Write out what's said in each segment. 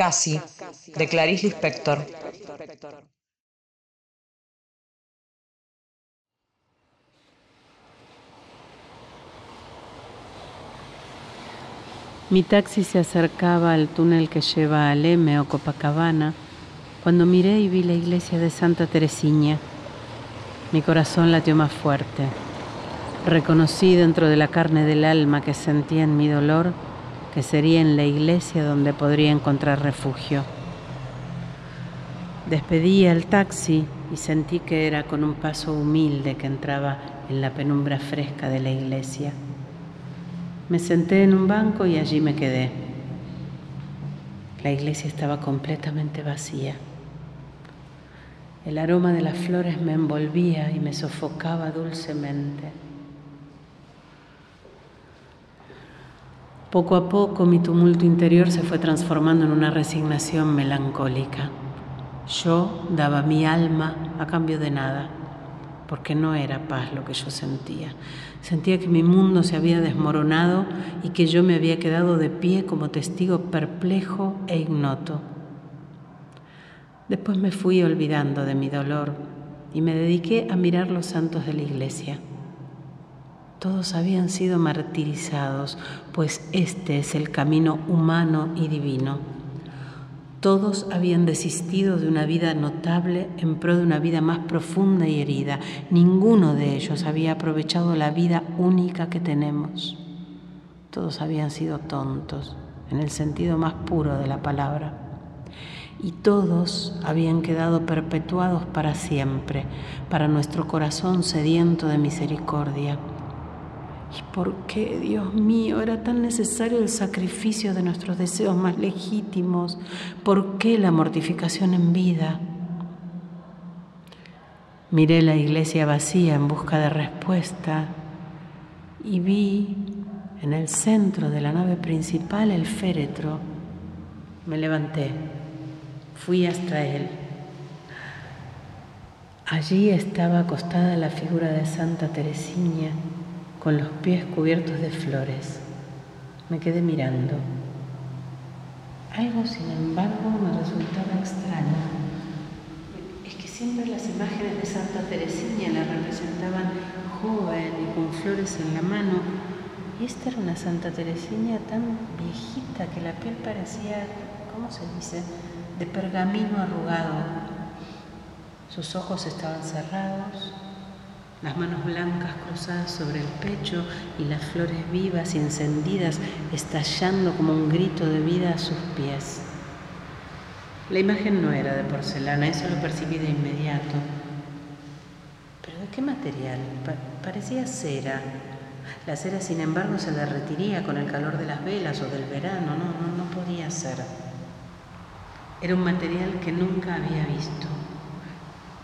Casi, de Clarice Lispector. Mi taxi se acercaba al túnel que lleva a Leme o Copacabana cuando miré y vi la iglesia de Santa Teresina. Mi corazón latió más fuerte. Reconocí dentro de la carne del alma que sentía en mi dolor que sería en la iglesia donde podría encontrar refugio. Despedí al taxi y sentí que era con un paso humilde que entraba en la penumbra fresca de la iglesia. Me senté en un banco y allí me quedé. La iglesia estaba completamente vacía. El aroma de las flores me envolvía y me sofocaba dulcemente. Poco a poco mi tumulto interior se fue transformando en una resignación melancólica. Yo daba mi alma a cambio de nada porque no era paz lo que yo sentía. Sentía que mi mundo se había desmoronado y que yo me había quedado de pie como testigo perplejo e ignoto. Después me fui olvidando de mi dolor y me dediqué a mirar los santos de la iglesia. Todos habían sido martirizados, pues este es el camino humano y divino. Todos habían desistido de una vida notable en pro de una vida más profunda y herida. Ninguno de ellos había aprovechado la vida única que tenemos. Todos habían sido tontos, en el sentido más puro de la palabra. Y todos habían quedado perpetuados para siempre, para nuestro corazón sediento de misericordia ¿Y por qué, Dios mío, era tan necesario el sacrificio de nuestros deseos más legítimos? ¿Por qué la mortificación en vida? Miré la iglesia vacía en busca de respuesta y vi en el centro de la nave principal el féretro. Me levanté, fui hasta él. Allí estaba acostada la figura de Santa Teresina con los pies cubiertos de flores. Me quedé mirando. Algo, sin embargo, me resultaba extraño. Es que siempre las imágenes de Santa Teresina la representaban joven y con flores en la mano. Y esta era una Santa Teresina tan viejita que la piel parecía, ¿cómo se dice?, de pergamino arrugado. Sus ojos estaban cerrados, las manos blancas cruzadas sobre el pecho y las flores vivas y encendidas estallando como un grito de vida a sus pies. La imagen no era de porcelana, eso lo percibí de inmediato. ¿Pero de qué material? parecía cera. La cera, sin embargo, se derretiría con el calor de las velas o del verano. No, no, no podía ser. Era un material que nunca había visto.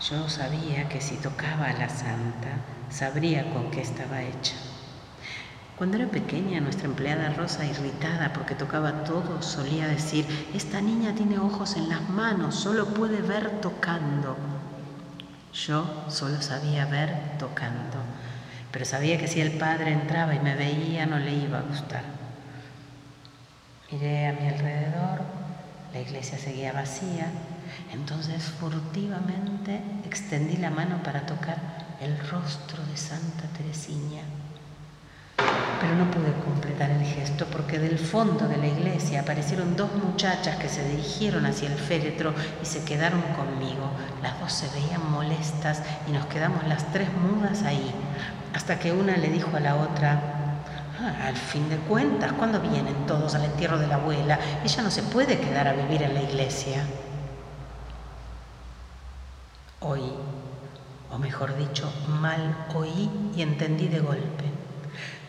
Yo sabía que si tocaba a la santa, sabría con qué estaba hecha. Cuando era pequeña, nuestra empleada Rosa, irritada porque tocaba todo, solía decir, esta niña tiene ojos en las manos, solo puede ver tocando. Yo solo sabía ver tocando, pero sabía que si el padre entraba y me veía no le iba a gustar. Miré a mi alrededor, la iglesia seguía vacía, entonces furtivamente extendí la mano para tocar el rostro de Santa Teresina. Pero no pude completar el gesto porque del fondo de la iglesia aparecieron dos muchachas que se dirigieron hacia el féretro y se quedaron conmigo. Las dos se veían molestas y nos quedamos las tres mudas ahí, hasta que una le dijo a la otra, ah, al fin de cuentas, ¿cuándo vienen todos al entierro de la abuela? Ella no se puede quedar a vivir en la iglesia. Oí, o mejor dicho, mal oí y entendí de golpe.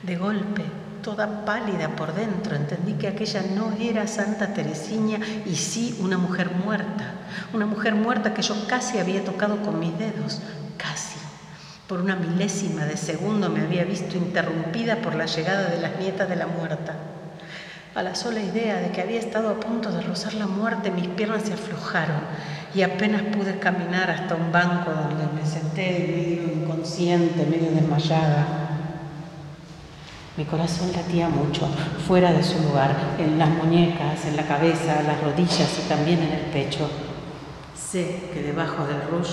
De golpe, toda pálida por dentro, entendí que aquella no era Santa Teresina y sí una mujer muerta, una mujer muerta que yo casi había tocado con mis dedos, casi. Por una milésima de segundo me había visto interrumpida por la llegada de las nietas de la muerta. A la sola idea de que había estado a punto de rozar la muerte, mis piernas se aflojaron y apenas pude caminar hasta un banco donde me senté medio inconsciente, medio desmayada. Mi corazón latía mucho, fuera de su lugar, en las muñecas, en la cabeza, las rodillas y también en el pecho. Sé que debajo del rush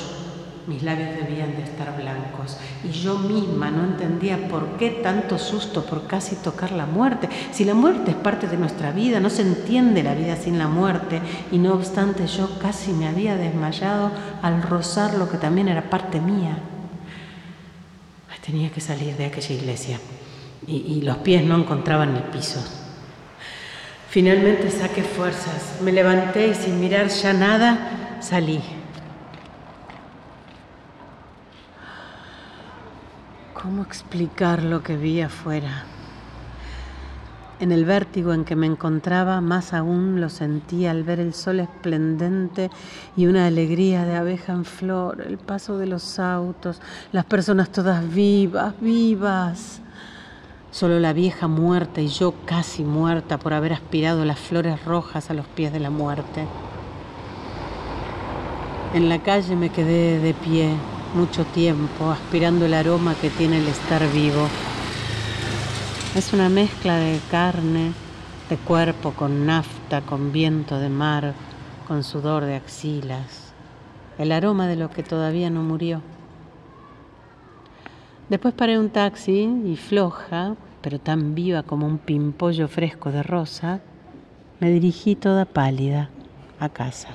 mis labios debían de estar blancos y yo misma no entendía por qué tanto susto por casi tocar la muerte. Si la muerte es parte de nuestra vida, no se entiende la vida sin la muerte y no obstante yo casi me había desmayado al rozar lo que también era parte mía. Tenía que salir de aquella iglesia y, los pies no encontraban el piso. Finalmente saqué fuerzas, me levanté y sin mirar ya nada salí. ¿Cómo explicar lo que vi afuera? En el vértigo en que me encontraba, más aún lo sentí al ver el sol esplendente y una alegría de abeja en flor, el paso de los autos, las personas todas vivas, vivas. Solo la vieja muerta y yo casi muerta por haber aspirado las flores rojas a los pies de la muerte. En la calle me quedé de pie mucho tiempo, aspirando el aroma que tiene el estar vivo. Es una mezcla de carne, de cuerpo con nafta, con viento de mar, con sudor de axilas, el aroma de lo que todavía no murió. Después paré un taxi y floja, pero tan viva como un pimpollo fresco de rosa, me dirigí toda pálida a casa.